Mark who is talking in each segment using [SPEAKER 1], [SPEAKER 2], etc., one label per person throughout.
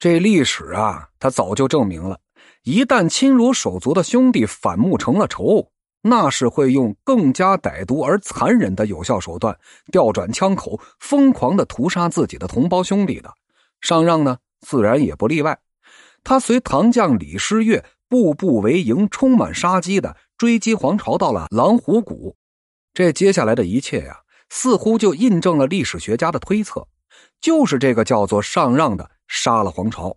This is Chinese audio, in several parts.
[SPEAKER 1] 这历史啊，他早就证明了，一旦亲如手足的兄弟反目成了仇，那是会用更加歹毒而残忍的有效手段，调转枪口，疯狂的屠杀自己的同胞兄弟的。上让呢，自然也不例外。他随唐将李师岳步步为营，充满杀机的追击皇朝到了狼虎谷。这接下来的一切呀，似乎就印证了历史学家的推测，就是这个叫做上让的。杀了黄巢。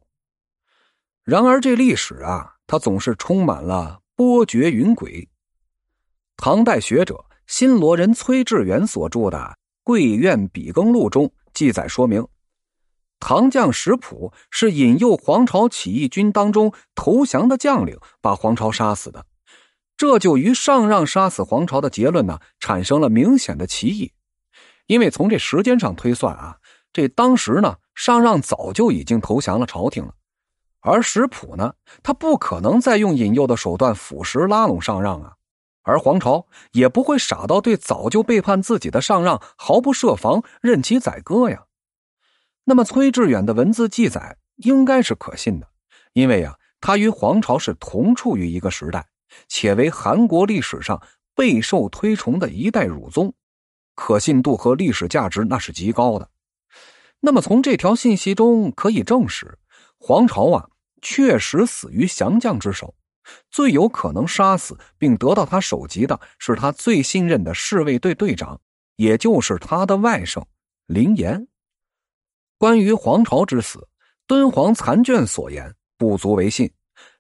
[SPEAKER 1] 然而，这历史啊，它总是充满了波谲云诡。唐代学者新罗人崔致远所著的《贵院笔耕录》中记载说明，唐将石普是引诱黄巢起义军当中投降的将领，把黄巢杀死的。这就与上让杀死黄巢的结论呢，产生了明显的歧义。因为从这时间上推算啊，这当时呢。上让早就已经投降了朝廷了，而石普呢，他不可能再用引诱的手段腐蚀拉拢上让啊，而黄巢也不会傻到对早就背叛自己的上让毫不设防，任其宰割呀。那么崔致远的文字记载应该是可信的，因为呀，他与黄巢是同处于一个时代，且为韩国历史上备受推崇的一代儒宗，可信度和历史价值那是极高的。那么，从这条信息中可以证实，黄巢啊确实死于降将之手。最有可能杀死并得到他首级的是他最信任的侍卫队队长，也就是他的外甥林岩。关于黄巢之死，敦煌残卷所言不足为信。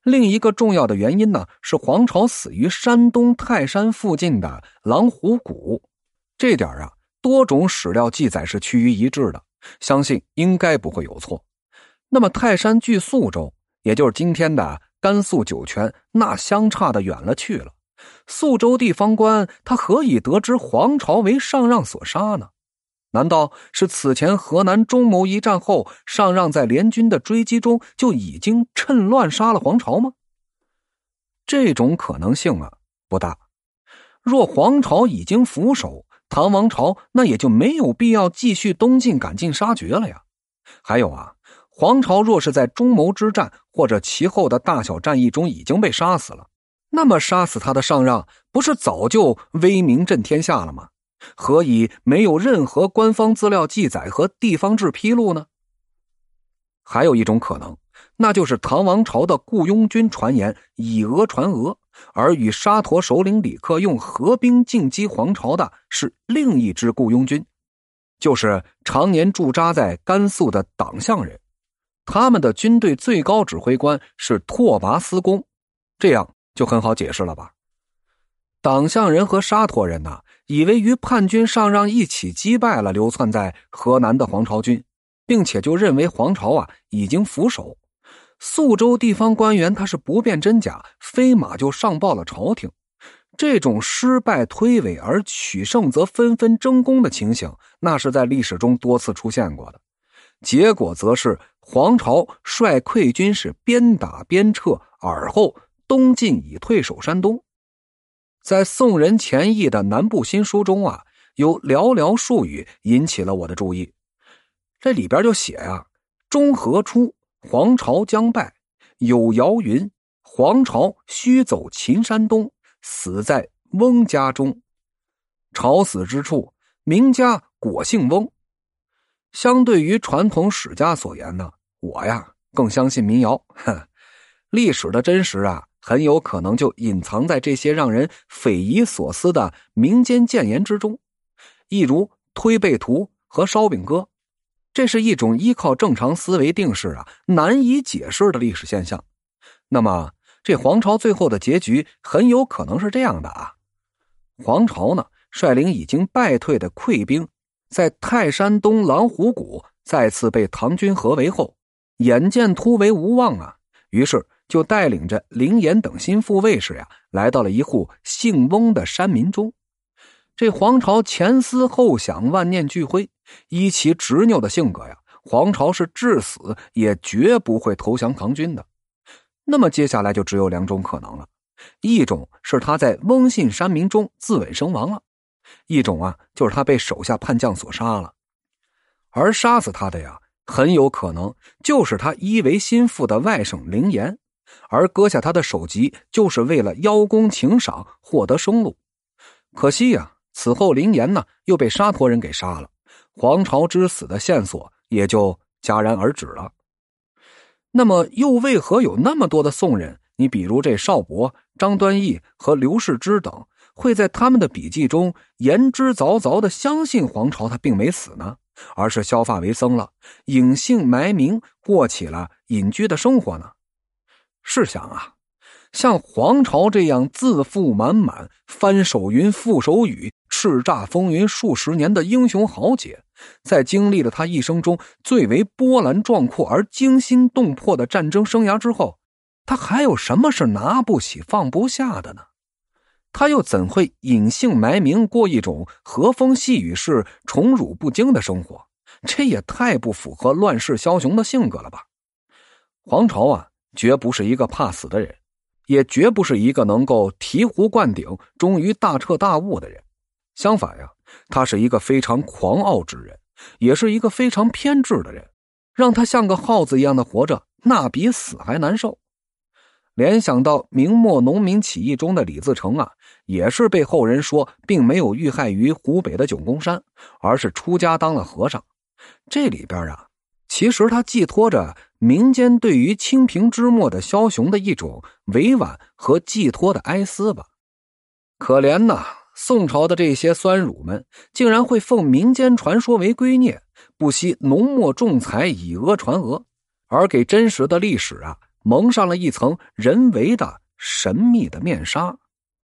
[SPEAKER 1] 另一个重要的原因呢，是黄巢死于山东泰山附近的狼虎谷。这点啊，多种史料记载是趋于一致的。相信应该不会有错。那么泰山距宿州，也就是今天的甘肃酒泉，那相差的远了去了。宿州地方官他何以得知黄巢为上让所杀呢？难道是此前河南中牟一战后，上让在联军的追击中就已经趁乱杀了黄巢吗？这种可能性啊不大。若黄巢已经俯首。唐王朝那也就没有必要继续东进赶尽杀绝了呀。还有啊，黄巢若是在中牟之战或者其后的大小战役中已经被杀死了，那么杀死他的上让不是早就威名震天下了吗？何以没有任何官方资料记载和地方志披露呢？还有一种可能，那就是唐王朝的雇佣军传言以讹传讹。而与沙陀首领李克用合兵进击黄巢的是另一支雇佣军，就是常年驻扎在甘肃的党项人，他们的军队最高指挥官是拓跋思恭，这样就很好解释了吧？党项人和沙陀人呐，以为与叛军上让一起击败了流窜在河南的黄巢军，并且就认为黄巢啊已经俯首。宿州地方官员他是不辨真假，飞马就上报了朝廷。这种失败推诿而取胜则纷纷争功的情形，那是在历史中多次出现过的。结果则是黄巢率溃军是边打边撤，而后东晋以退守山东。在宋人钱毅的《南部新书》中啊，有寥寥数语引起了我的注意。这里边就写呀：“中和初。”黄巢将败，有谣云：黄巢须走秦山东，死在翁家中。朝死之处，名家果姓翁。相对于传统史家所言呢，我呀更相信民谣。历史的真实啊，很有可能就隐藏在这些让人匪夷所思的民间谏言之中，一如推背图和烧饼歌。这是一种依靠正常思维定式啊难以解释的历史现象。那么，这黄巢最后的结局很有可能是这样的啊：黄巢呢率领已经败退的溃兵，在泰山东狼虎谷再次被唐军合围后，眼见突围无望啊，于是就带领着林岩等心腹卫士呀，来到了一户姓翁的山民中。这黄巢前思后想，万念俱灰。依其执拗的性格呀，黄巢是至死也绝不会投降唐军的。那么接下来就只有两种可能了：一种是他在翁信山民中自刎身亡了；一种啊，就是他被手下叛将所杀了。而杀死他的呀，很有可能就是他依为心腹的外甥凌岩，而割下他的首级就是为了邀功请赏，获得生路。可惜呀，此后林岩呢又被沙陀人给杀了，黄巢之死的线索也就戛然而止了。那么，又为何有那么多的宋人？你比如这邵伯、张端义和刘世之等，会在他们的笔记中言之凿凿的相信黄巢他并没死呢？而是削发为僧了，隐姓埋名，过起了隐居的生活呢。试想啊，像黄巢这样自负满满、翻手云覆手雨、叱咤风云数十年的英雄豪杰，在经历了他一生中最为波澜壮阔而惊心动魄的战争生涯之后，他还有什么是拿不起放不下的呢？他又怎会隐姓埋名过一种和风细雨式、宠辱不惊的生活？这也太不符合乱世枭雄的性格了吧！黄巢啊，绝不是一个怕死的人，也绝不是一个能够醍醐灌顶、终于大彻大悟的人。相反呀，他是一个非常狂傲之人，也是一个非常偏执的人。让他像个耗子一样的活着，那比死还难受。联想到明末农民起义中的李自成啊，也是被后人说并没有遇害于湖北的九宫山，而是出家当了和尚。这里边啊，其实他寄托着民间对于清平之末的枭雄的一种委婉和寄托的哀思吧。可怜呐，宋朝的这些酸儒们，竟然会奉民间传说为圭臬，不惜浓墨重彩以讹传讹，而给真实的历史啊。蒙上了一层人为的神秘的面纱。